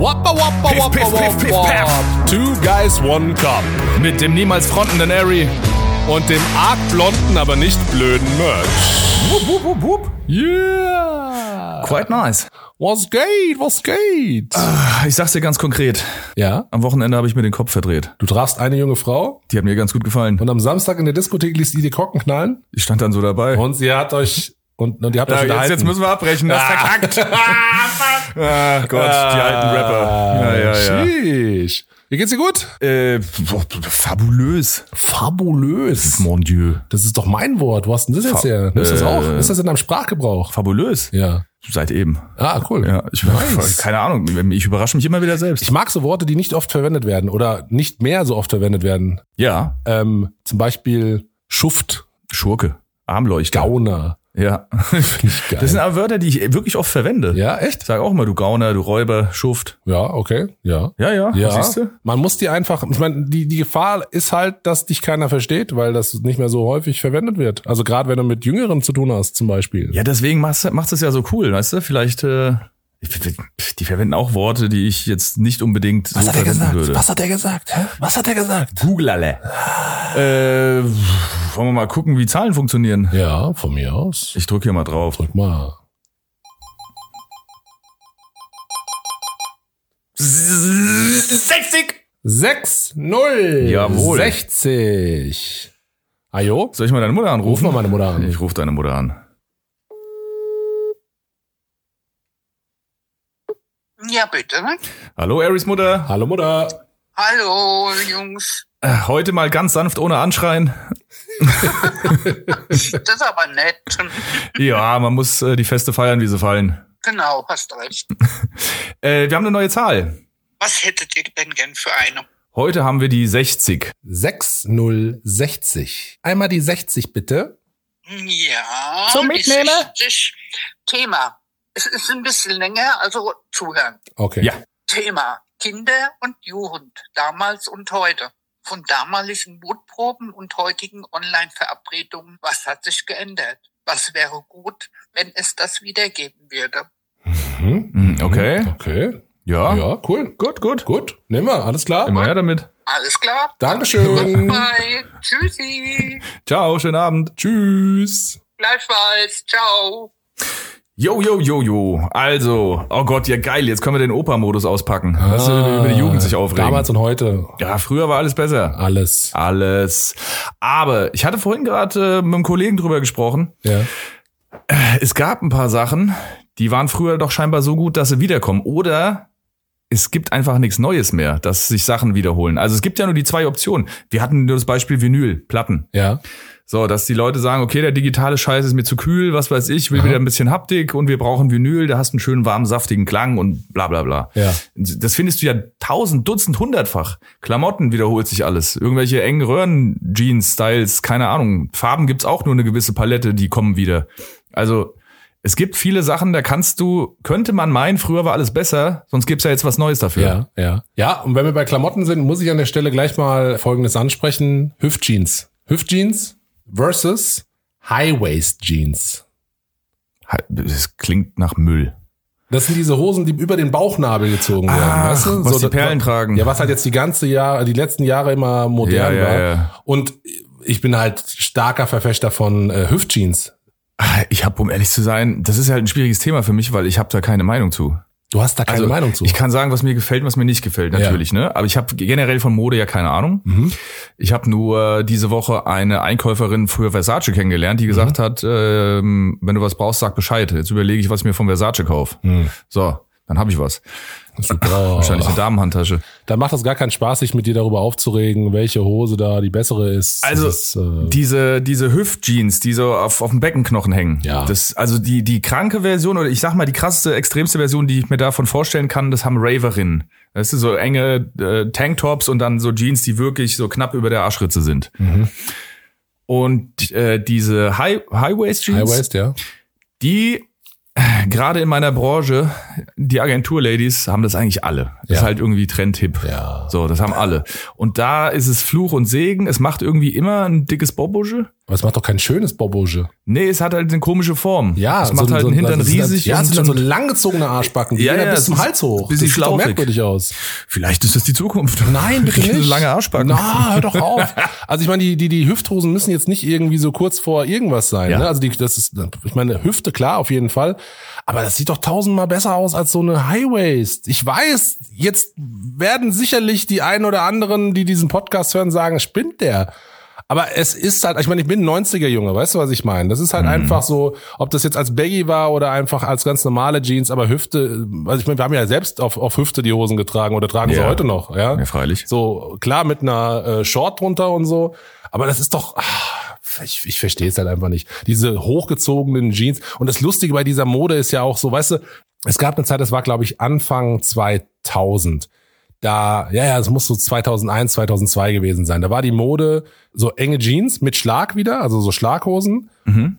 Wappa wappa Piff, wappa piff, piff, piff, wappa. Two guys, one cup. Mit dem niemals frontenden Harry. Und dem arg blonden, aber nicht blöden Merch. Wupp, wupp, wupp, wupp. Yeah. Quite nice. Was geht? Was geht? Ich sag's dir ganz konkret. Ja. Am Wochenende habe ich mir den Kopf verdreht. Du trafst eine junge Frau Die hat mir ganz gut gefallen. und am Samstag in der Diskothek ließ die die Korken knallen Ich stand dann so dabei. und sie hat euch und, und ihr habt euch Ja, jetzt, unterhalten. jetzt müssen wir abbrechen. Das ist verkackt. ah, Gott, die alten Rapper. Ja, ja, ja. Sheesh. Wie geht's dir gut? Äh, fabulös. Fabulös. Mon Dieu. Das ist doch mein Wort. Wo hast denn das jetzt her? Nimmst du das äh, auch? Ist das in deinem Sprachgebrauch? Fabulös. Ja. Seit eben. Ah, cool. Ja, ich Nice. keine Ahnung. Ich überrasche mich immer wieder selbst. Ich mag so Worte, die nicht oft verwendet werden oder nicht mehr so oft verwendet werden. ja, Ähm, zum Beispiel Schuft, Schurke, Armleuchter. Gauner. Ja. Das sind aber Wörter, die ich wirklich oft verwende. Ja, echt? Sag auch immer, du Gauner, du Räuber, Schuft. Ja, okay. Ja. Ja, ja. Ja, Siehst du? man muss die einfach, ich meine, die, die Gefahr ist halt, dass dich keiner versteht, weil das nicht mehr so häufig verwendet wird. Also gerade wenn du mit Jüngeren zu tun hast, zum Beispiel. Ja, deswegen macht macht es ja so cool, weißt du? Vielleicht, äh, die verwenden auch Worte, die ich jetzt nicht unbedingt so verwenden würde. Was hat er gesagt? Was hat er gesagt? Google alle. Äh, wollen wir mal gucken, wie Zahlen funktionieren? Ja, von mir aus. Ich drücke hier mal drauf. Drück mal. 60! 6, 0. Jawohl. 60. Ajo, Soll ich mal deine Mutter anrufen? ruf mal meine Mutter an. Ich rufe deine Mutter an. Ja, bitte. Hallo, Aries Mutter. Hallo Mutter. Hallo, Jungs. Äh, Heute mal ganz sanft ohne Anschreien. Das ist aber nett. Ja, man muss äh, die Feste feiern, wie sie fallen. Genau, hast recht. Äh, wir haben eine neue Zahl. Was hättet ihr denn gern für eine? Heute haben wir die 60. 6, 0, 60. Einmal die 60 bitte. Ja. Zum Mitnehmen? 60. Thema. Es ist ein bisschen länger, also zuhören. Okay. Ja. Thema. Kinder und Jugend. Damals und heute. Von damaligen Mutproben und heutigen Online-Verabredungen. Was hat sich geändert? Was wäre gut, wenn es das wieder geben würde? Mhm. Hm, Okay. Okay. Ja. Ja, cool. Gut, gut. Gut. Nehmen wir. Alles klar. Immer her damit. Alles klar? Dankeschön. Bye. Tschüssi. Ciao, schönen Abend. Tschüss. Gleichfalls. Ciao. Jo, jo, jo, jo. Also, oh Gott, ja geil, jetzt können wir den Opa-Modus auspacken. Weißt du, über die Jugend sich aufregen. Damals und heute. ja, früher war alles besser. Alles. Alles. Aber ich hatte vorhin gerade äh, mit einem Kollegen drüber gesprochen. Ja. Es gab ein paar Sachen, die waren früher doch scheinbar so gut, dass sie wiederkommen. Oder es gibt einfach nichts Neues mehr, dass sich Sachen wiederholen. Also es gibt ja nur die zwei Optionen. Wir hatten nur das Beispiel Vinyl, Platten. Ja. So, dass die Leute sagen, okay, der digitale Scheiß ist mir zu kühl, was weiß ich, will Aha. wieder ein bisschen Haptik und wir brauchen Vinyl, da hast du einen schönen warmen, saftigen Klang und bla bla bla. Ja. Das findest du ja tausend, dutzend, hundertfach. Klamotten wiederholt sich alles. Irgendwelche engen Röhren-Jeans-Styles, keine Ahnung. Farben gibt's auch nur eine gewisse Palette, die kommen wieder. Also, es gibt viele Sachen, da kannst du, könnte man meinen, früher war alles besser, sonst gibt's ja jetzt was Neues dafür. Ja, ja. Ja, und wenn wir bei Klamotten sind, muss ich an der Stelle gleich mal Folgendes ansprechen. Hüftjeans. Hüftjeans versus High-Waist Jeans. Es klingt nach Müll. Das sind diese Hosen, die über den Bauchnabel gezogen werden, Ah, weißt du? was die das- Perlen tragen. Ja, was halt jetzt die ganze Jahre, die letzten Jahre immer modern Ja, ja, war. ja. Und ich bin halt starker Verfechter von äh, Hüftjeans. Ich habe, um ehrlich zu sein, das ist halt ein schwieriges Thema für mich, weil ich habe da keine Meinung zu. Du hast da keine Also, Meinung zu. Ich kann sagen, was mir gefällt, was mir nicht gefällt, natürlich, ne? Aber ich habe generell von Mode ja keine Ahnung. Mhm. Ich habe nur diese Woche eine Einkäuferin für Versace kennengelernt, die gesagt Mhm. hat, ähm, wenn du was brauchst, sag Bescheid. Jetzt überlege ich, was ich mir von Versace kauf. So, dann habe ich was. Super. Wahrscheinlich eine Damenhandtasche. Da macht es gar keinen Spaß, sich mit dir darüber aufzuregen, welche Hose da die bessere ist. Also Das ist, äh, diese diese Hüftjeans, die so auf auf dem Beckenknochen hängen. Ja. Das also die die kranke Version oder ich sag mal die krasseste extremste Version, die ich mir davon vorstellen kann, das haben Raverinnen. Das ist so enge äh, Tanktops und dann so Jeans, die wirklich so knapp über der Arschritze sind. Mhm. Und äh, diese High High Waist Jeans, High-Waist, ja. die gerade in meiner Branche, die Agentur-Ladies haben das eigentlich alle. Das Ja. ist halt irgendwie Trendhip. Ja. So, das haben alle. Und da ist es Fluch und Segen. Es macht irgendwie immer ein dickes Bobusche. Aber es macht doch kein schönes Bobouge. Nee, es hat halt eine komische Form. Ja, es macht halt den Hintern das ist dann- riesig. Ja, es sind dann so langgezogene Arschbacken, die Ja, gehen ja, bis zum Hals hoch. bisschen das sieht doch merkwürdig aus. vielleicht ist das die Zukunft. Nein, bitte nicht. Lange Arschbacken. Na, hör doch auf. Also ich meine, die, die, die Hüfthosen müssen jetzt nicht irgendwie so kurz vor irgendwas sein. Ja. Ne? Also die, das ist, ich meine, Hüfte klar, auf jeden Fall. Aber das sieht doch tausendmal besser aus als so eine High Waist. Ich weiß, jetzt werden sicherlich die einen oder anderen, die diesen Podcast hören, sagen, spinnt der. Aber es ist halt, ich meine, ich bin ein 90er Junge, weißt du, was ich meine? Das ist Mhm. halt einfach so, ob das jetzt als Baggy war oder einfach als ganz normale Jeans, aber Hüfte, also ich meine, wir haben ja selbst auf, auf Hüfte die Hosen getragen oder tragen sie Ja. heute noch, ja? Ja, freilich. So, klar, mit einer äh, Short drunter und so. Aber das ist doch, ah, ich, ich verstehe es halt einfach nicht. Diese hochgezogenen Jeans. Und das Lustige bei dieser Mode ist ja auch so, weißt du, es gab eine Zeit, das war, glaube ich, Anfang 2000. Da, ja, ja, es muss so 2001, 2002 gewesen sein. Da war die Mode so enge Jeans mit Schlag wieder, also so Schlaghosen.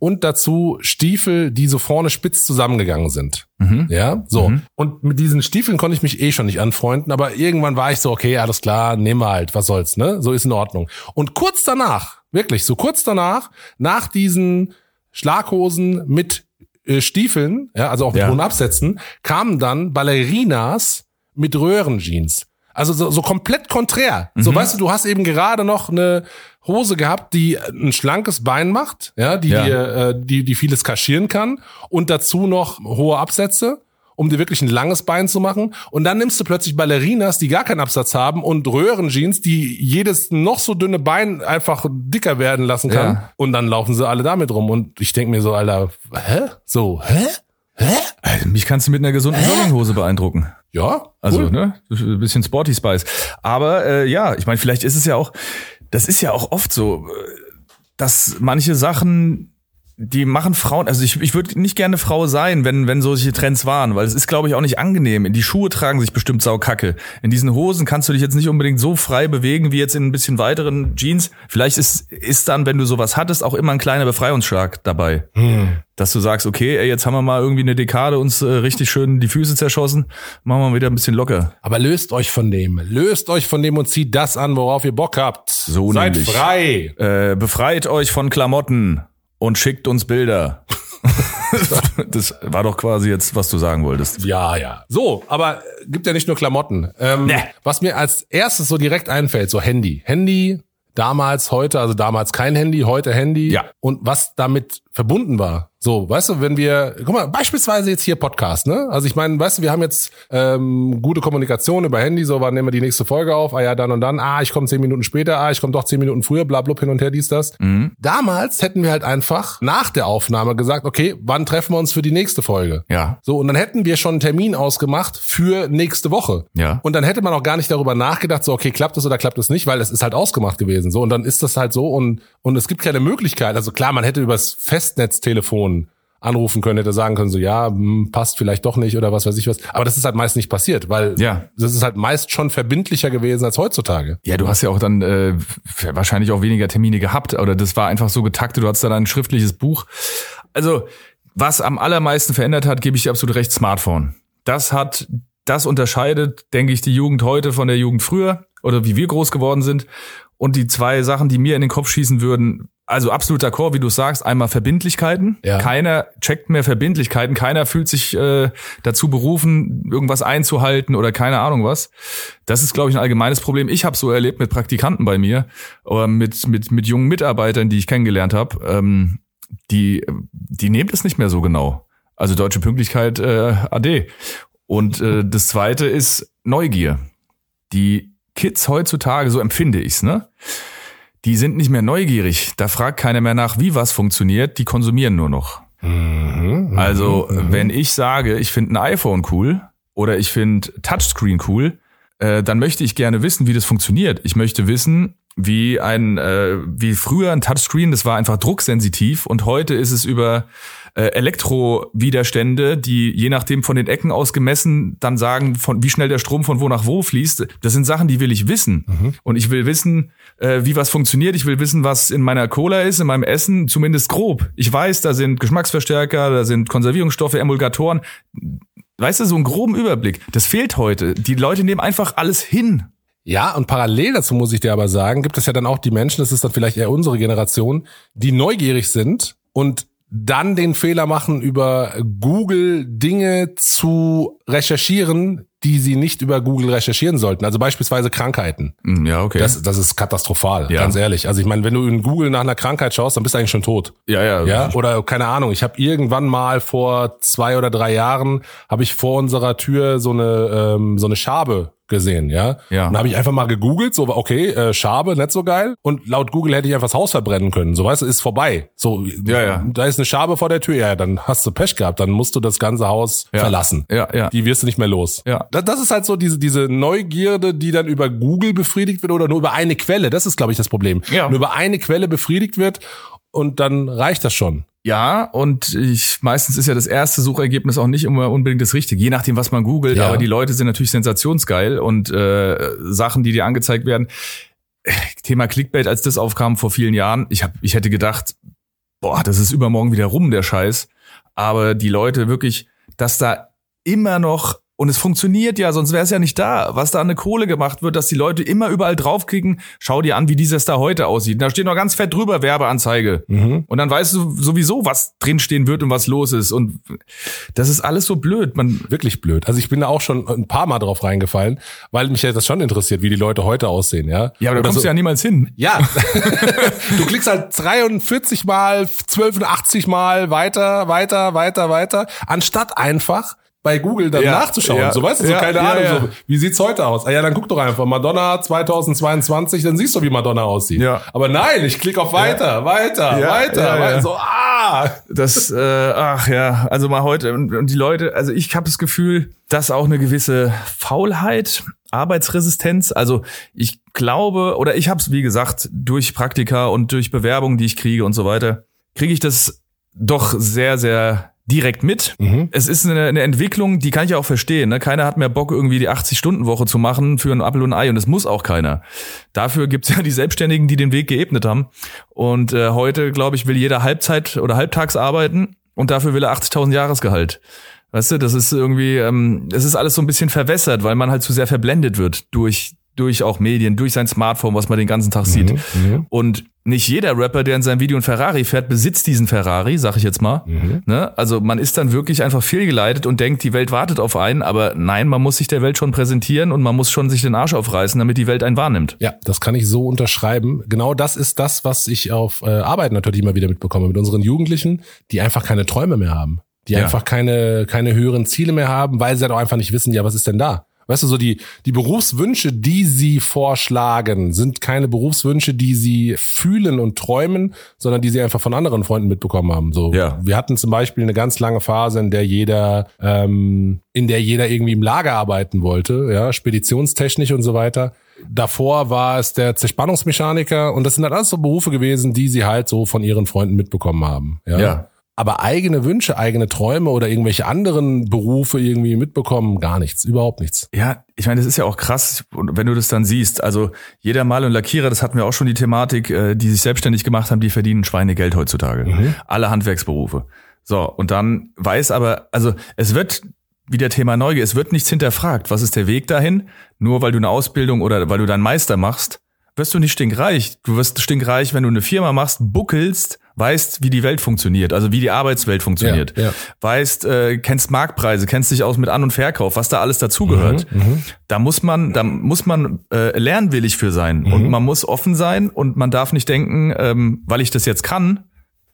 Und dazu Stiefel, die so vorne spitz zusammengegangen sind. Ja, so. Und mit diesen Stiefeln konnte ich mich eh schon nicht anfreunden, aber irgendwann war ich so, okay, alles klar, nehmen wir halt, was soll's, ne? So ist in Ordnung. Und kurz danach, wirklich, so kurz danach, nach diesen Schlaghosen mit äh, Stiefeln, ja, also auch mit Ja. hohen Absätzen, kamen dann Ballerinas mit Röhrenjeans. Also so, so komplett konträr. So, weißt du, du hast eben gerade noch eine Hose gehabt, die ein schlankes Bein macht, ja, die Ja. dir, äh, die, die vieles kaschieren kann und dazu noch hohe Absätze, um dir wirklich ein langes Bein zu machen. Und dann nimmst du plötzlich Ballerinas, die gar keinen Absatz haben und Röhrenjeans, die jedes noch so dünne Bein einfach dicker werden lassen kann. Ja. Und dann laufen sie alle damit rum. Und ich denk mir so, Alter, hä? So, hä? Hä? Also, mich kannst du mit einer gesunden Jogginghose beeindrucken. Ja, Also, cool. ne, ein bisschen Sporty Spice. Aber äh, ja, ich meine, vielleicht ist es ja auch, das ist ja auch oft so, äh, dass manche Sachen, die machen Frauen, also ich, ich würde nicht gerne Frau sein, wenn, wenn solche Trends waren, weil es ist, glaube ich, auch nicht angenehm. Die Schuhe tragen sich bestimmt saukacke. In diesen Hosen kannst du dich jetzt nicht unbedingt so frei bewegen wie jetzt in ein bisschen weiteren Jeans. Vielleicht ist, ist dann, wenn du sowas hattest, auch immer ein kleiner Befreiungsschlag dabei. Dass du sagst, okay, ey, jetzt haben wir mal irgendwie eine Dekade uns äh, richtig schön die Füße zerschossen, machen wir wieder ein bisschen locker. Aber löst euch von dem. Löst euch von dem und zieht das an, worauf ihr Bock habt. So Seid nämlich. frei. Äh, befreit euch von Klamotten und schickt uns Bilder. das war doch quasi jetzt, was du sagen wolltest. Ja, ja. So, aber gibt ja nicht nur Klamotten. Ähm, Nee. Was mir als erstes so direkt einfällt, so Handy. Handy, damals, heute, also damals kein Handy, heute Handy. Ja. Und was damit verbunden war. So, weißt du, wenn wir, guck mal, beispielsweise jetzt hier Podcast, ne? Also ich meine, weißt du, wir haben jetzt ähm, gute Kommunikation über Handy, so wann nehmen wir die nächste Folge auf, ah ja, dann und dann, ah, ich komme zehn Minuten später, ah, ich komme doch zehn Minuten früher, bla bla hin und her, dies, das. Damals hätten wir halt einfach nach der Aufnahme gesagt, okay, wann treffen wir uns für die nächste Folge? Ja. So, und dann hätten wir schon einen Termin ausgemacht für nächste Woche. Ja. Und dann hätte man auch gar nicht darüber nachgedacht, so, okay, klappt es oder klappt es nicht, weil es ist halt ausgemacht gewesen. So, und dann ist das halt so und, und es gibt keine Möglichkeit. Also klar, man hätte übers Festnetztelefon anrufen können, hätte sagen können, so, ja, hm, passt vielleicht doch nicht oder was weiß ich was. Aber das ist halt meist nicht passiert, weil Ja. das ist halt meist schon verbindlicher gewesen als heutzutage. Ja, du hast ja auch dann äh, wahrscheinlich auch weniger Termine gehabt oder das war einfach so getaktet, du hattest dann ein schriftliches Buch. Also, was am allermeisten verändert hat, gebe ich dir absolut recht, Smartphone. Das hat, das unterscheidet, denke ich, die Jugend heute von der Jugend früher oder wie wir groß geworden sind. Und die zwei Sachen, die mir in den Kopf schießen würden, also absolut d'accord, wie du sagst, einmal Verbindlichkeiten. Ja. Keiner checkt mehr Verbindlichkeiten, keiner fühlt sich äh, dazu berufen, irgendwas einzuhalten oder keine Ahnung was. Das ist, glaube ich, ein allgemeines Problem. Ich habe so erlebt mit Praktikanten bei mir, oder mit, mit, mit jungen Mitarbeitern, die ich kennengelernt habe, ähm, die, die nehmen das nicht mehr so genau. Also deutsche Pünktlichkeit äh, AD. Und äh, das zweite ist Neugier. Die Kids heutzutage, so empfinde ich's, ne? Die sind nicht mehr neugierig. Da fragt keiner mehr nach, wie was funktioniert. Die konsumieren nur noch. Also, wenn ich sage, ich finde ein iPhone cool oder ich finde Touchscreen cool, äh, dann möchte ich gerne wissen, wie das funktioniert. Ich möchte wissen, wie ein, äh, wie früher ein Touchscreen, das war einfach drucksensitiv und heute ist es über äh, Elektrowiderstände, die je nachdem von den Ecken aus gemessen dann sagen, von wie schnell der Strom von wo nach wo fließt. Das sind Sachen, die will ich wissen. Und ich will wissen, äh, wie was funktioniert. Ich will wissen, was in meiner Cola ist, in meinem Essen, zumindest grob. Ich weiß, da sind Geschmacksverstärker, da sind Konservierungsstoffe, Emulgatoren. Weißt du, so einen groben Überblick. Das fehlt heute. Die Leute nehmen einfach alles hin. Ja, und parallel dazu muss ich dir aber sagen, gibt es ja dann auch die Menschen, das ist dann vielleicht eher unsere Generation, die neugierig sind und dann den Fehler machen, über Google Dinge zu recherchieren, die sie nicht über Google recherchieren sollten. Also beispielsweise Krankheiten. Hm, Ja, okay. Das, das ist katastrophal, Ja. ganz ehrlich. Also ich meine, wenn du in Google nach einer Krankheit schaust, dann bist du eigentlich schon tot. ja, ja. Ja, oder keine Ahnung, ich habe irgendwann mal vor zwei oder drei Jahren, habe ich vor unserer Tür so eine, ähm, so eine Schabe gesehen, ja. Ja. Und habe ich einfach mal gegoogelt, so okay, äh, Schabe, nicht so geil. Und laut Google hätte ich einfach das Haus verbrennen können. So weißt du, ist vorbei. So, Ja, ja. da ist eine Schabe vor der Tür, ja, dann hast du Pech gehabt, dann musst du das ganze Haus Ja. verlassen. Ja, ja. Die wirst du nicht mehr los. Ja. Das, das ist halt so diese, diese Neugierde, die dann über Google befriedigt wird oder nur über eine Quelle. Das ist, glaube ich, das Problem. Ja. Nur über eine Quelle befriedigt wird und dann reicht das schon. Ja, und ich meistens ist ja das erste Suchergebnis auch nicht immer unbedingt das Richtige, je nachdem, was man googelt. Ja. Aber die Leute sind natürlich sensationsgeil und äh, Sachen, die dir angezeigt werden. Thema Clickbait, als das aufkam vor vielen Jahren, ich hab, ich hätte gedacht, boah, das ist übermorgen wieder rum der Scheiß. Aber die Leute wirklich, dass da immer noch und es funktioniert ja, sonst wäre es ja nicht da. Was da an eine Kohle gemacht wird, dass die Leute immer überall draufklicken, schau dir an, wie dieses da heute aussieht. Da steht noch ganz fett drüber Werbeanzeige. Mhm. Und dann weißt du sowieso, was drinstehen wird und was los ist. Und das ist alles so blöd. Man, Wirklich blöd. Also ich bin da auch schon ein paar Mal drauf reingefallen, weil mich ja das schon interessiert, wie die Leute heute aussehen, ja. ja, aber da kommst so, du ja niemals hin. Ja, du klickst halt 43 mal, 1280 mal weiter, weiter, weiter, weiter, anstatt einfach bei Google dann Ja, nachzuschauen. ja, so weißt du, so ja, keine Ahnung, so wie sieht's heute aus? Ah ja, dann guck doch einfach Madonna 2022, dann siehst du, wie Madonna aussieht. Ja. Aber nein, ich klicke auf weiter, weiter, weiter, weiter, so ah. Das, äh, ach ja, also mal heute und, und die Leute, also ich habe das Gefühl, dass auch eine gewisse Faulheit, Arbeitsresistenz, also ich glaube oder ich habe es wie gesagt durch Praktika und durch Bewerbungen, die ich kriege und so weiter, kriege ich das doch sehr sehr direkt mit. Mhm. Es ist eine, eine Entwicklung, die kann ich auch verstehen. Ne? Keiner hat mehr Bock, irgendwie die 80-Stunden-Woche zu machen für ein Apfel und ein Ei und das muss auch keiner. Dafür gibt's ja die Selbstständigen, die den Weg geebnet haben. Und äh, heute, glaube ich, will jeder Halbzeit oder halbtags arbeiten und dafür will er 80.000 Jahresgehalt. Weißt du, das ist irgendwie, ähm, es ist alles so ein bisschen verwässert, weil man halt zu sehr verblendet wird durch durch auch Medien, durch sein Smartphone, was man den ganzen Tag sieht. Mhm. Und nicht jeder Rapper, der in seinem Video einen Ferrari fährt, besitzt diesen Ferrari, sag ich jetzt mal. Mhm. Ne? Also man ist dann wirklich einfach fehlgeleitet und denkt, die Welt wartet auf einen, aber nein, man muss sich der Welt schon präsentieren und man muss schon sich den Arsch aufreißen, damit die Welt einen wahrnimmt. Ja, das kann ich so unterschreiben. Genau das ist das, was ich auf äh, Arbeit natürlich immer wieder mitbekomme mit unseren Jugendlichen, die einfach keine Träume mehr haben. Die Ja. einfach keine, keine höheren Ziele mehr haben, weil sie halt auch einfach nicht wissen, ja, was ist denn da? Weißt du, so die, die Berufswünsche, die sie vorschlagen, sind keine Berufswünsche, die sie fühlen und träumen, sondern die sie einfach von anderen Freunden mitbekommen haben. So, Ja. wir hatten zum Beispiel eine ganz lange Phase, in der jeder, ähm, in der jeder irgendwie im Lager arbeiten wollte, ja, speditionstechnisch und so weiter. Davor war es der Zerspannungsmechaniker und das sind halt alles so Berufe gewesen, die sie halt so von ihren Freunden mitbekommen haben. Ja. Ja. Aber eigene Wünsche, eigene Träume oder irgendwelche anderen Berufe irgendwie mitbekommen, gar nichts, überhaupt nichts. Ja, ich meine, das ist ja auch krass, wenn du das dann siehst. Also jeder Mal und Lackierer, das hatten wir auch schon die Thematik, äh, die sich selbstständig gemacht haben, die verdienen Schweinegeld heutzutage. Alle Handwerksberufe. So, und dann weiß aber, also es wird wieder Thema Neugier, es wird nichts hinterfragt. Was ist der Weg dahin? Nur weil du eine Ausbildung oder weil du deinen Meister machst, wirst du nicht stinkreich. Du wirst stinkreich, wenn du eine Firma machst, buckelst, weißt, wie die Welt funktioniert, also wie die Arbeitswelt funktioniert. Ja, ja. Weißt, äh, kennst Marktpreise, kennst dich aus mit An- und Verkauf, was da alles dazugehört. Mhm, Da muss man, da muss man äh, lernwillig für sein Mhm. und man muss offen sein und man darf nicht denken, ähm, weil ich das jetzt kann,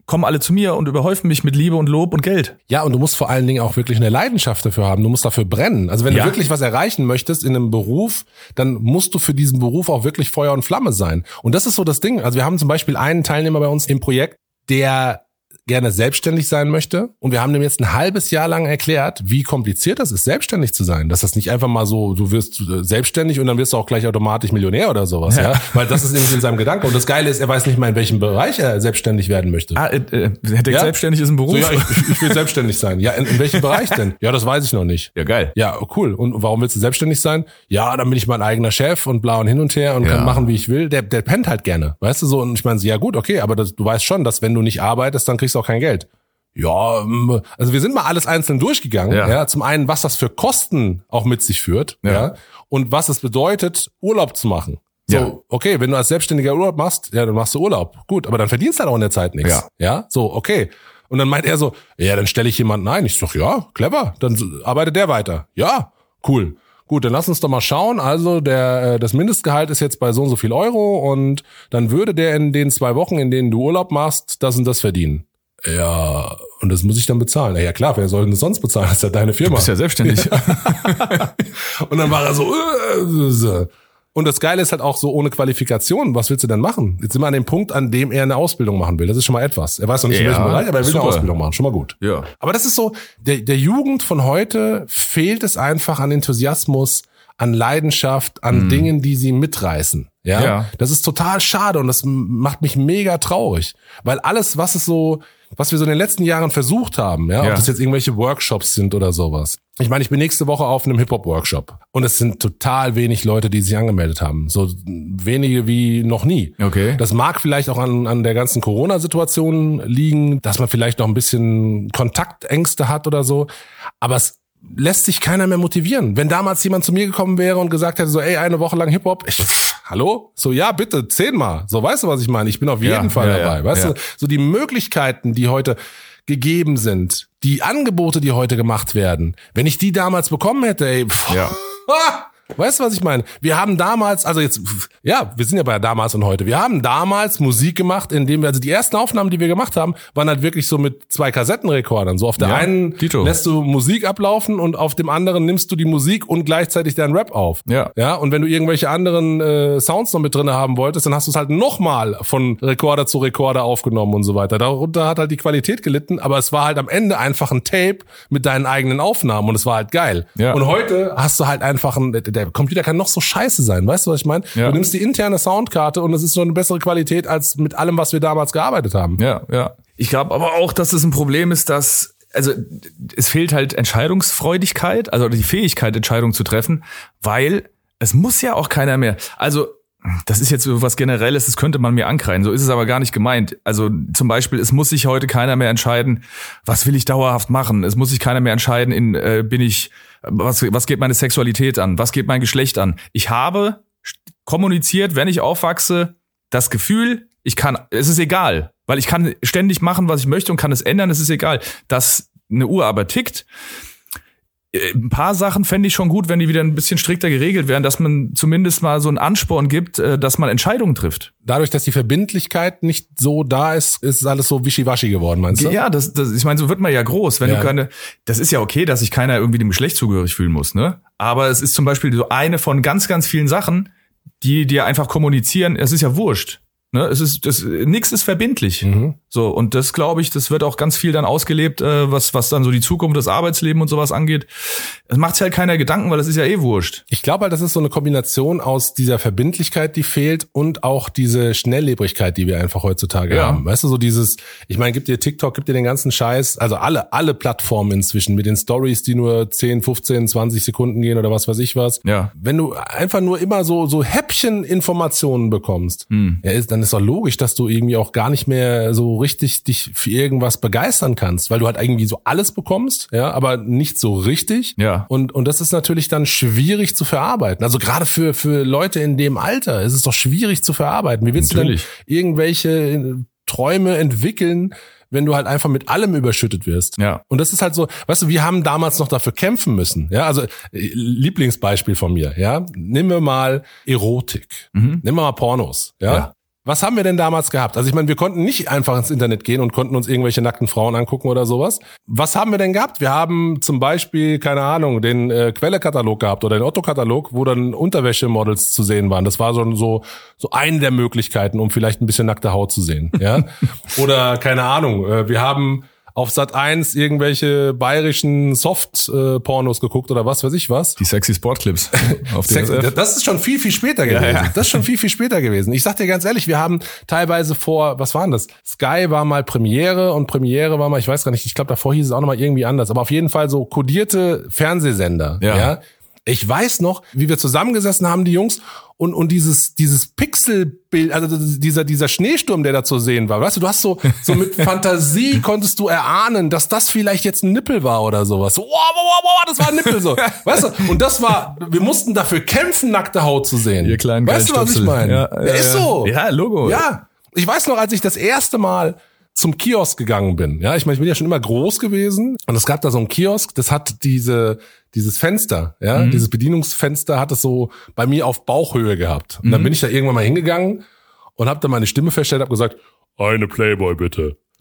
kommen alle zu mir und überhäufen mich mit Liebe und Lob und Geld. Ja, und du musst vor allen Dingen auch wirklich eine Leidenschaft dafür haben. Du musst dafür brennen. Also wenn Ja. du wirklich was erreichen möchtest in einem Beruf, dann musst du für diesen Beruf auch wirklich Feuer und Flamme sein. Und das ist so das Ding. Also wir haben zum Beispiel einen Teilnehmer bei uns im Projekt, der gerne selbstständig sein möchte. Und wir haben dem jetzt ein halbes Jahr lang erklärt, wie kompliziert das ist, selbstständig zu sein. Dass das nicht einfach mal so, du wirst äh, selbstständig und dann wirst du auch gleich automatisch Millionär oder sowas, ja. Weil das ist nämlich in seinem Gedanke. Und das Geile ist, er weiß nicht mal, in welchem Bereich er selbstständig werden möchte. Ah, äh, äh, der denkt Ja? selbstständig ist ein Beruf. So, ja, ich, ich- will selbstständig sein. Ja, in, in welchem Bereich denn? Ja, das weiß ich noch nicht. ja, geil. Ja, cool. Und warum willst du selbstständig sein? Ja, dann bin ich mein eigener Chef und bla und hin und her und Ja. kann machen, wie ich will. Der, der pennt halt gerne. Weißt du so? Und ich meine, ja gut, okay, aber das, du weißt schon, dass wenn du nicht arbeitest, dann kriegst du auch kein Geld. Ja, ähm, also wir sind mal alles einzeln durchgegangen. Ja. Ja. Zum einen, was das für Kosten auch mit sich führt, ja, Ja. und was es bedeutet, Urlaub zu machen. So, Ja. okay, wenn du als Selbstständiger Urlaub machst, ja, dann machst du Urlaub. Gut, aber dann verdienst du halt auch in der Zeit nichts. Ja. Ja, so, okay. Und dann meint er so, ja, dann stelle ich jemanden ein. Ich sag, ja, clever, dann arbeitet der weiter. Ja, cool. Gut, dann lass uns doch mal schauen. Also der äh, das Mindestgehalt ist jetzt bei so und so viel Euro und dann würde der in den zwei Wochen, in denen du Urlaub machst, das und das verdienen. Ja, und das muss ich dann bezahlen. Ja klar, wer soll denn das sonst bezahlen? Das ist ja deine Firma. Du bist ja selbstständig. Und dann war er so. Äh, und das Geile ist halt auch so ohne Qualifikation. Was willst du denn machen? Jetzt sind wir an dem Punkt, an dem er eine Ausbildung machen will. Das ist schon mal etwas. Er weiß noch nicht in Ja, welchem Bereich, aber er will super. eine Ausbildung machen. Schon mal gut. ja. Aber das ist so, der, der Jugend von heute fehlt es einfach an Enthusiasmus, an Leidenschaft, an Dingen, die sie mitreißen. Ja? Ja. Das ist total schade und das macht mich mega traurig. Weil alles, was es so, was wir so in den letzten Jahren versucht haben, ja, Ja. ob das jetzt irgendwelche Workshops sind oder sowas. Ich meine, ich bin nächste Woche auf einem Hip-Hop-Workshop und es sind total wenig Leute, die sich angemeldet haben. So wenige wie noch nie. Okay. Das mag vielleicht auch an, an der ganzen Corona-Situation liegen, dass man vielleicht noch ein bisschen Kontaktängste hat oder so. Aber es lässt sich keiner mehr motivieren. Wenn damals jemand zu mir gekommen wäre und gesagt hätte, so, ey, eine Woche lang Hip-Hop, ich, pff, hallo? So, ja, bitte, zehnmal. So, weißt du, was ich meine? Ich bin auf jeden Ja, Fall ja, dabei. ja, weißt du, so die Möglichkeiten, die heute gegeben sind, die Angebote, die heute gemacht werden, wenn ich die damals bekommen hätte, ey, pff, Ja. Weißt du, was ich meine? Wir haben damals, also jetzt, ja, wir sind ja bei damals und heute. Wir haben damals Musik gemacht, indem wir, also die ersten Aufnahmen, die wir gemacht haben, waren halt wirklich so mit zwei Kassettenrekordern. So auf der Ja, einen Dito. lässt du Musik ablaufen und auf dem anderen nimmst du die Musik und gleichzeitig deinen Rap auf. Ja. Ja, und wenn du irgendwelche anderen äh, Sounds noch mit drinne haben wolltest, dann hast du es halt nochmal von Rekorder zu Rekorder aufgenommen und so weiter. Darunter hat halt die Qualität gelitten, aber es war halt am Ende einfach ein Tape mit deinen eigenen Aufnahmen und es war halt geil. Ja. Und heute hast du halt einfach ein, der Computer kann noch so scheiße sein, weißt du, was ich meine? Ja. Du nimmst die interne Soundkarte und es ist so eine bessere Qualität als mit allem, was wir damals gearbeitet haben. Ja, ja. Ich glaube aber auch, dass es ein Problem ist, dass also es fehlt halt Entscheidungsfreudigkeit, also die Fähigkeit, Entscheidungen zu treffen, weil es muss ja auch keiner mehr. Also das ist jetzt so was Generelles, das könnte man mir ankreiden. So ist es aber gar nicht gemeint. Also zum Beispiel, es muss sich heute keiner mehr entscheiden, was will ich dauerhaft machen. Es muss sich keiner mehr entscheiden, in äh, bin ich, was, was geht meine Sexualität an, was geht mein Geschlecht an. Ich habe kommuniziert, wenn ich aufwachse, das Gefühl, ich kann, es ist egal, weil ich kann ständig machen, was ich möchte und kann es ändern, es ist egal. Dass eine Uhr aber tickt, ein paar Sachen fände ich schon gut, wenn die wieder ein bisschen strikter geregelt wären, dass man zumindest mal so einen Ansporn gibt, äh, dass man Entscheidungen trifft. Dadurch, dass die Verbindlichkeit nicht so da ist, ist es alles so wischiwaschi geworden, meinst du? Ja, das, das, ich meine, so wird man ja groß, wenn Ja. du keine, das ist ja okay, dass sich keiner irgendwie dem Geschlecht zugehörig fühlen muss, ne? Aber es ist zum Beispiel so eine von ganz, ganz vielen Sachen, die dir einfach kommunizieren, es ist ja wurscht. Ne, es ist das nichts ist verbindlich. Mhm. So und das glaube ich, das wird auch ganz viel dann ausgelebt, äh, was was dann so die Zukunft, das Arbeitsleben und sowas angeht. Es macht sich halt keiner Gedanken, weil das ist ja eh wurscht. Ich glaube halt, das ist so eine Kombination aus dieser Verbindlichkeit, die fehlt und auch diese Schnelllebigkeit, die wir einfach heutzutage Ja. haben. Weißt du, so dieses, ich meine, gibt dir TikTok, gibt dir den ganzen Scheiß, also alle, alle Plattformen inzwischen mit den Stories, die nur 10, 15, 20 Sekunden gehen oder was weiß ich was. Ja. Wenn du einfach nur immer so, so Häppchen-Informationen bekommst, ja, ist, dann ist doch logisch, dass du irgendwie auch gar nicht mehr so richtig dich für irgendwas begeistern kannst, weil du halt irgendwie so alles bekommst, ja, aber nicht so richtig. Ja. Und, und das ist natürlich dann schwierig zu verarbeiten. Also gerade für, für Leute in dem Alter ist es doch schwierig zu verarbeiten. Wie willst Natürlich. du denn irgendwelche äh, Träume entwickeln, wenn du halt einfach mit allem überschüttet wirst? Ja. Und das ist halt so, weißt du, wir haben damals noch dafür kämpfen müssen. Ja, also äh, Lieblingsbeispiel von mir, ja. Nehmen wir mal Erotik. Nehmen wir mal Pornos, ja. Ja. Was haben wir denn damals gehabt? Also ich meine, wir konnten nicht einfach ins Internet gehen und konnten uns irgendwelche nackten Frauen angucken oder sowas. Was haben wir denn gehabt? Wir haben zum Beispiel, keine Ahnung, den äh, Quelle-Katalog gehabt oder den Otto-Katalog, wo dann Unterwäschemodels zu sehen waren. Das war so, so, so eine der Möglichkeiten, um vielleicht ein bisschen nackte Haut zu sehen. Ja? oder keine Ahnung, äh, wir haben auf Sat 1 irgendwelche bayerischen Soft-Pornos geguckt oder was weiß ich was. Die sexy Sportclips auf Sex, das ist schon viel, viel später gewesen. ja. Das ist schon viel, viel später gewesen. Ich sag dir ganz ehrlich, wir haben teilweise vor, was waren das? Sky war mal Premiere und Premiere war mal, ich weiß gar nicht, ich glaube davor hieß es auch nochmal irgendwie anders, aber auf jeden Fall so kodierte Fernsehsender. Ja. ja. Ich weiß noch, wie wir zusammengesessen haben, die Jungs, und, und dieses, dieses Pixelbild, also dieser, dieser Schneesturm, der da zu sehen war. Weißt du, du hast so, so mit Fantasie konntest du erahnen, dass das vielleicht jetzt ein Nippel war oder sowas. So, wow, wow, wow, wow, das war ein Nippel so. Weißt du? Und das war, wir mussten dafür kämpfen, nackte Haut zu sehen. Ihr kleinen Weißt du, was ich meine? Ja, ja, ist so. Ja, Logo. Ja. Ich weiß noch, als ich das erste Mal zum Kiosk gegangen bin. Ja, ich meine, ich bin ja schon immer groß gewesen und es gab da so einen Kiosk, das hat diese dieses Fenster, ja, Mhm. dieses Bedienungsfenster hat es so bei mir auf Bauchhöhe gehabt. Und Mhm. dann bin ich da irgendwann mal hingegangen und habe dann meine Stimme festgestellt, habe gesagt, eine Playboy bitte.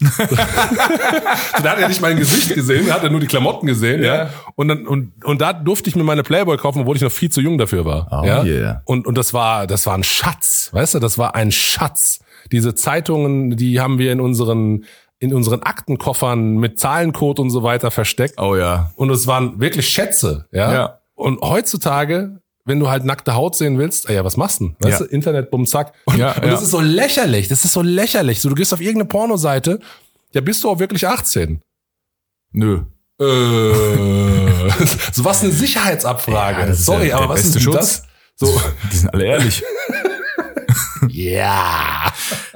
da hat er nicht mein Gesicht gesehen, da hat er nur die Klamotten gesehen, ja. Ja. Und dann und und da durfte ich mir meine Playboy kaufen, obwohl ich noch viel zu jung dafür war. Oh ja. yeah. Und und das war das war ein Schatz, weißt du, das war ein Schatz. Diese Zeitungen, die haben wir in unseren in unseren Aktenkoffern mit Zahlencode und so weiter versteckt. Oh ja. Und es waren wirklich Schätze, ja. Ja. Und heutzutage, wenn du halt nackte Haut sehen willst, ah ja, was machst du? denn? Weißt Ja. du, Internet, bumm, zack. Und, Ja, und ja. das ist so lächerlich, das ist so lächerlich. So, du gehst auf irgendeine Pornoseite, ja, bist du auch wirklich 18. Nö. Äh, so was eine Sicherheitsabfrage. Ja, Sorry, ja aber was ist Schutz. das? So, Die sind alle ehrlich. ja.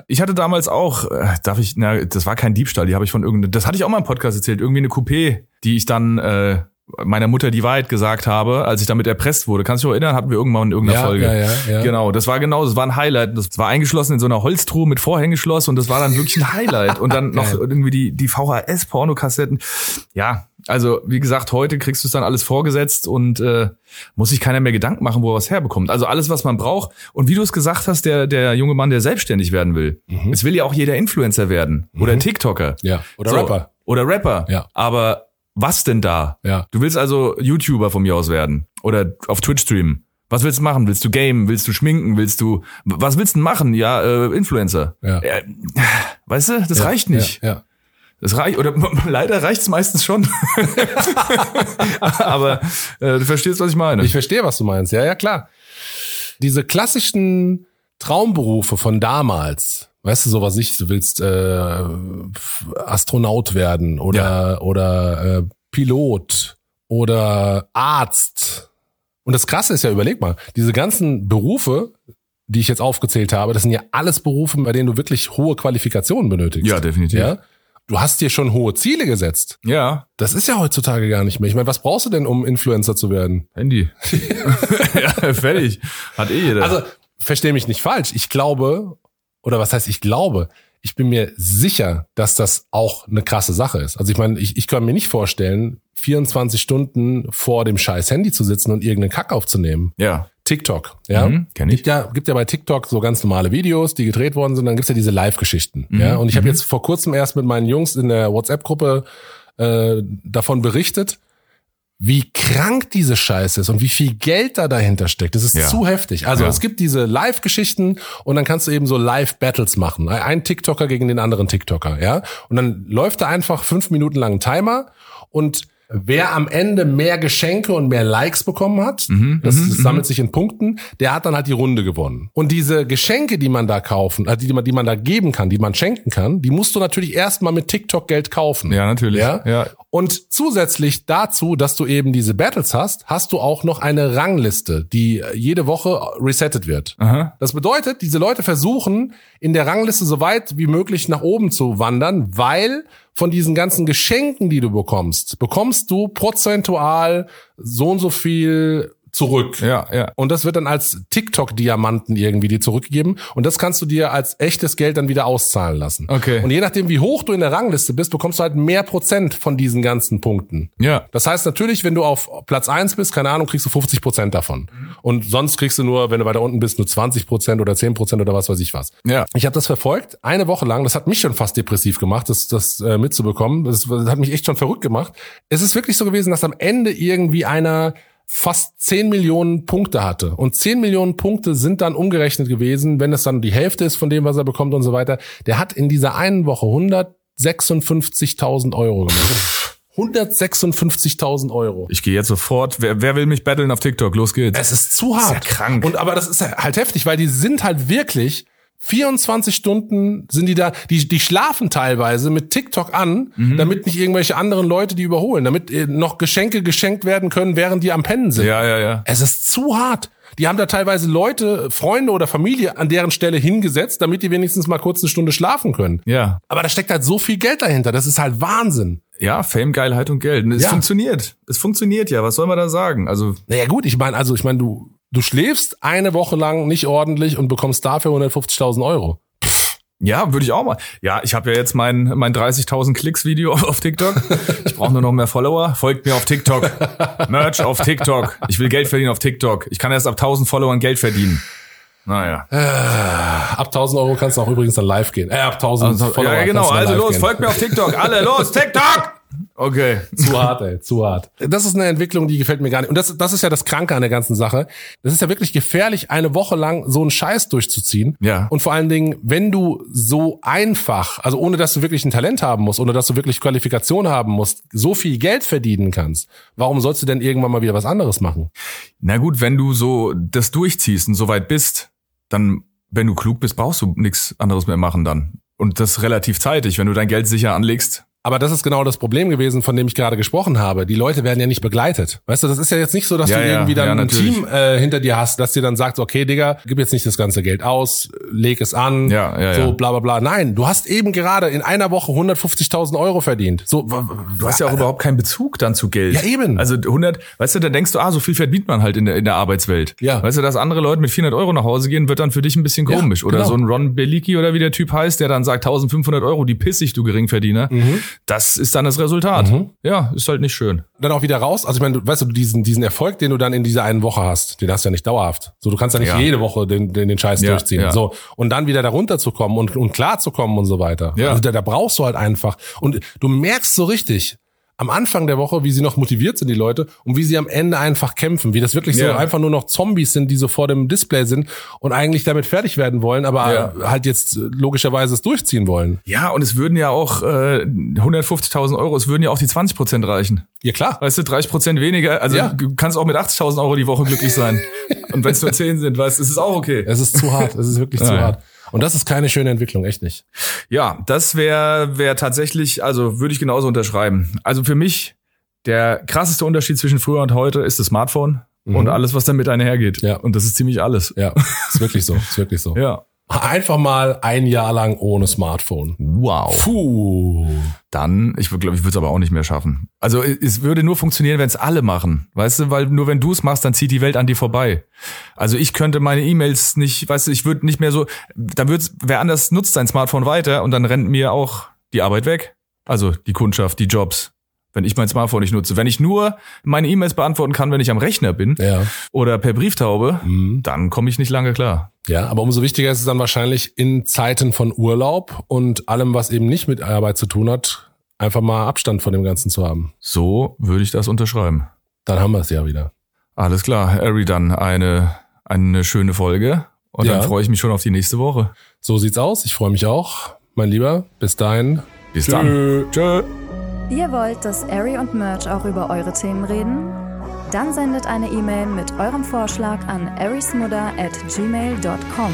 Ich hatte damals auch, äh, darf ich, na, das war kein Diebstahl, die habe ich von irgendeinem, das hatte ich auch mal im Podcast erzählt, irgendwie eine Coupé, die ich dann äh, meiner Mutter die Wahrheit gesagt habe, als ich damit erpresst wurde. Kannst du dich erinnern? Hatten wir irgendwann in irgendeiner Ja, Folge. ja, ja, ja. Genau, das war genau, das war ein Highlight. Das war eingeschlossen in so einer Holztruhe mit Vorhängeschloss und das war dann wirklich ein Highlight. Und dann noch irgendwie die, die VHS-Pornokassetten. Ja, also wie gesagt, heute kriegst du es dann alles vorgesetzt und äh, muss sich keiner mehr Gedanken machen, wo er was herbekommt. Also alles, was man braucht. Und wie du es gesagt hast, der, der junge Mann, der selbstständig werden will. Es will ja auch jeder Influencer werden oder TikToker. Ja, oder So. Rapper. Oder Rapper. Ja. Aber was denn da? Ja. Du willst also YouTuber von mir aus werden oder auf Twitch streamen. Was willst du machen? Willst du gamen? Willst du schminken? Willst du was willst du machen? Ja, äh, Influencer. Ja. Äh, weißt du, das reicht nicht. Ja, ja. Das reicht oder leider reicht's meistens schon. Aber äh, du verstehst, was ich meine. Ich verstehe, was du meinst. Ja, ja, klar. Diese klassischen Traumberufe von damals, weißt du, so was ich, du willst äh, Astronaut werden oder oder äh, Pilot oder Arzt. Und das Krasse ist ja, überleg mal, diese ganzen Berufe, die ich jetzt aufgezählt habe, das sind ja alles Berufe, bei denen du wirklich hohe Qualifikationen benötigst. Ja, definitiv. Ja? Du hast dir schon hohe Ziele gesetzt. ja, Das ist ja heutzutage gar nicht mehr. Ich meine, was brauchst du denn, um Influencer zu werden? Handy. ja, fertig. Hat eh jeder. Also, versteh mich nicht falsch. Ich glaube, oder was heißt ich glaube, ich bin mir sicher, dass das auch eine krasse Sache ist. Also ich meine, ich, ich kann mir nicht vorstellen, 24 Stunden vor dem scheiß Handy zu sitzen und irgendeinen Kack aufzunehmen. ja. TikTok, ja. Mhm, kenn ich. Gibt ja, gibt ja bei TikTok so ganz normale Videos, die gedreht worden sind, dann gibt's ja diese Live-Geschichten. Mhm, Ja. Und ich habe jetzt vor kurzem erst mit meinen Jungs in der WhatsApp-Gruppe äh, davon berichtet, wie krank diese Scheiße ist und wie viel Geld da dahinter steckt. Das ist Ja. zu heftig. Also Ja. es gibt diese Live-Geschichten und dann kannst du eben so Live-Battles machen. Ein TikToker gegen den anderen TikToker, ja. Und dann läuft da einfach fünf Minuten lang ein Timer und Wer am Ende mehr Geschenke und mehr Likes bekommen hat, Mhm, das, das sammelt sich in Punkten, der hat dann halt die Runde gewonnen. Und diese Geschenke, die man da kaufen, äh, die man, die man da geben kann, die man schenken kann, die musst du natürlich erstmal mit TikTok Geld kaufen. Ja, natürlich. Ja? Ja. Und zusätzlich dazu, dass du eben diese Battles hast, hast du auch noch eine Rangliste, die jede Woche resettet wird. Aha. Das bedeutet, diese Leute versuchen, in der Rangliste so weit wie möglich nach oben zu wandern, weil von diesen ganzen Geschenken, die du bekommst, bekommst du prozentual so und so viel zurück. Ja, ja. Und das wird dann als TikTok-Diamanten irgendwie dir zurückgegeben. Und das kannst du dir als echtes Geld dann wieder auszahlen lassen. Okay. Und je nachdem, wie hoch du in der Rangliste bist, bekommst du halt mehr Prozent von diesen ganzen Punkten. Ja. Das heißt natürlich, wenn du auf Platz eins bist, keine Ahnung, kriegst du 50 Prozent davon. Und sonst kriegst du nur, wenn du weiter unten bist, nur 20 Prozent oder 10 Prozent oder was weiß ich was. Ja. Ich habe das verfolgt, eine Woche lang. Das hat mich schon fast depressiv gemacht, das, das äh, mitzubekommen. Das, das hat mich echt schon verrückt gemacht. Es ist wirklich so gewesen, dass am Ende irgendwie einer fast 10 Millionen Punkte hatte. Und 10 Millionen Punkte sind dann umgerechnet gewesen, wenn es dann die Hälfte ist von dem, was er bekommt und so weiter. Der hat in dieser einen Woche 156.000 Euro gemacht. 156.000 Euro. Ich gehe jetzt sofort. Wer, wer will mich battlen auf TikTok? Los geht's. Es ist zu hart. ja krank. Und aber das ist halt heftig, weil die sind halt wirklich 24 Stunden sind die da, die, die schlafen teilweise mit TikTok an, Mhm. damit nicht irgendwelche anderen Leute die überholen, damit äh, noch Geschenke geschenkt werden können, während die am Pennen sind. ja, ja, ja. Es ist zu hart. Die haben da teilweise Leute, Freunde oder Familie an deren Stelle hingesetzt, damit die wenigstens mal kurz eine Stunde schlafen können. Ja. Aber da steckt halt so viel Geld dahinter. Das ist halt Wahnsinn. Ja, Fame, Geilheit und Geld. Es Ja. funktioniert. Es funktioniert ja. Was soll man da sagen? Also, Naja gut, ich meine, also ich meine, du, du schläfst eine Woche lang nicht ordentlich und bekommst dafür 150.000 Euro. ja, würde ich auch mal. Ja, ich habe ja jetzt mein, mein 30.000 Klicks Video auf TikTok. Ich brauche nur noch mehr Follower. Folgt mir auf TikTok. Merch auf TikTok. Ich will Geld verdienen auf TikTok. Ich kann erst ab 1000 Followern Geld verdienen. Naja. Ab 1000 Euro kannst du auch übrigens dann live gehen. Äh, ab 1000 Also, Follower ja, genau. Also los, folgt mir auf TikTok. Alle los, TikTok! Okay. Zu hart, ey, zu hart. Das ist eine Entwicklung, die gefällt mir gar nicht. Und das, das ist ja das Kranke an der ganzen Sache. Das ist ja wirklich gefährlich, eine Woche lang so einen Scheiß durchzuziehen. Ja. Und vor allen Dingen, wenn du so einfach, also ohne dass du wirklich ein Talent haben musst, ohne dass du wirklich Qualifikation haben musst, so viel Geld verdienen kannst, warum sollst du denn irgendwann mal wieder was anderes machen? Na gut, wenn du so das durchziehst und so weit bist, dann, wenn du klug bist, brauchst du nichts anderes mehr machen dann. Und das relativ zeitig, wenn du dein Geld sicher anlegst. Aber das ist genau das Problem gewesen, von dem ich gerade gesprochen habe. Die Leute werden ja nicht begleitet. Weißt du, das ist ja jetzt nicht so, dass Ja, du ja, irgendwie dann ja, ein. Team äh, hinter dir hast, dass dir dann sagt, okay, Digga, gib jetzt nicht das ganze Geld aus, leg es an, Ja, ja, so bla bla bla. Nein, du hast eben gerade in einer Woche 150.000 Euro verdient. So, Du hast ja auch überhaupt keinen Bezug dann zu Geld. Ja, eben. Also 100, weißt du, dann denkst du, ah, so viel verdient man halt in der, in der Arbeitswelt. Ja. Weißt du, dass andere Leute mit 400 Euro nach Hause gehen, wird dann für dich ein bisschen komisch. Oder genau. so ein Ron Beliki oder wie der Typ heißt, der dann sagt 1500 Euro, die pissig, du Geringverdiener. Mhm. Das ist dann das Resultat. Ja, ist halt nicht schön. dann auch wieder raus. Also ich meine, du weißt du, diesen, diesen Erfolg, den du dann in dieser einen Woche hast, den hast du ja nicht dauerhaft. So, du kannst ja nicht Ja. jede Woche den, den, den Scheiß Ja, durchziehen. ja. So. Und dann wieder da runterzukommen und, und klar zu kommen und so weiter. Ja. Also da, da brauchst du halt einfach. Und du merkst so richtig, am Anfang der Woche, wie sie noch motiviert sind, die Leute, und wie sie am Ende einfach kämpfen, wie das wirklich so Ja. einfach nur noch Zombies sind, die so vor dem Display sind und eigentlich damit fertig werden wollen, aber Ja. halt jetzt äh, logischerweise es durchziehen wollen. Ja, und es würden ja auch äh, 150.000 Euro, es würden ja auch die 20 Prozent reichen. Ja, klar. Weißt du, 30 Prozent weniger. Also Ja. du kannst auch mit 80.000 Euro die Woche glücklich sein. und wenn es nur 10 sind, weißt du, es ist auch okay. Es ist zu hart. Es ist wirklich zu hart. Und das ist keine schöne Entwicklung, echt nicht. Ja, das wäre wär tatsächlich, also würde ich genauso unterschreiben. Also für mich, der krasseste Unterschied zwischen früher und heute ist das Smartphone und alles, was damit einhergeht. Mhm. Ja. Und das ist ziemlich alles. Ja, ist wirklich so. Ist wirklich so. Ja. Einfach mal ein Jahr lang ohne Smartphone. Wow. Puh. Dann, ich glaube, ich würde es aber auch nicht mehr schaffen. Also es würde nur funktionieren, wenn es alle machen. Weißt du, weil nur wenn du es machst, dann zieht die Welt an dir vorbei. Also ich könnte meine E-Mails nicht, weißt du, ich würde nicht mehr so, dann würde wer anders nutzt sein Smartphone weiter und dann rennt mir auch die Arbeit weg. Also die Kundschaft, die Jobs. Wenn ich mein Smartphone nicht nutze. Wenn ich nur meine E-Mails beantworten kann, wenn ich am Rechner bin Ja. oder per Brieftaube, Mhm. dann komme ich nicht lange klar. Ja, aber umso wichtiger ist es dann wahrscheinlich in Zeiten von Urlaub und allem, was eben nicht mit Arbeit zu tun hat, einfach mal Abstand von dem Ganzen zu haben. So würde ich das unterschreiben. Dann haben wir es ja wieder. Alles klar, Ari, dann eine, eine schöne Folge. Und Ja. dann freue ich mich schon auf die nächste Woche. So sieht's aus. Ich freue mich auch. Mein Lieber, bis dahin. Bis Tschö. dann. Tschö. Ihr wollt, dass Ari und Merch auch über eure Themen reden? Dann sendet eine E-Mail mit eurem Vorschlag an arismudder at gmail.com.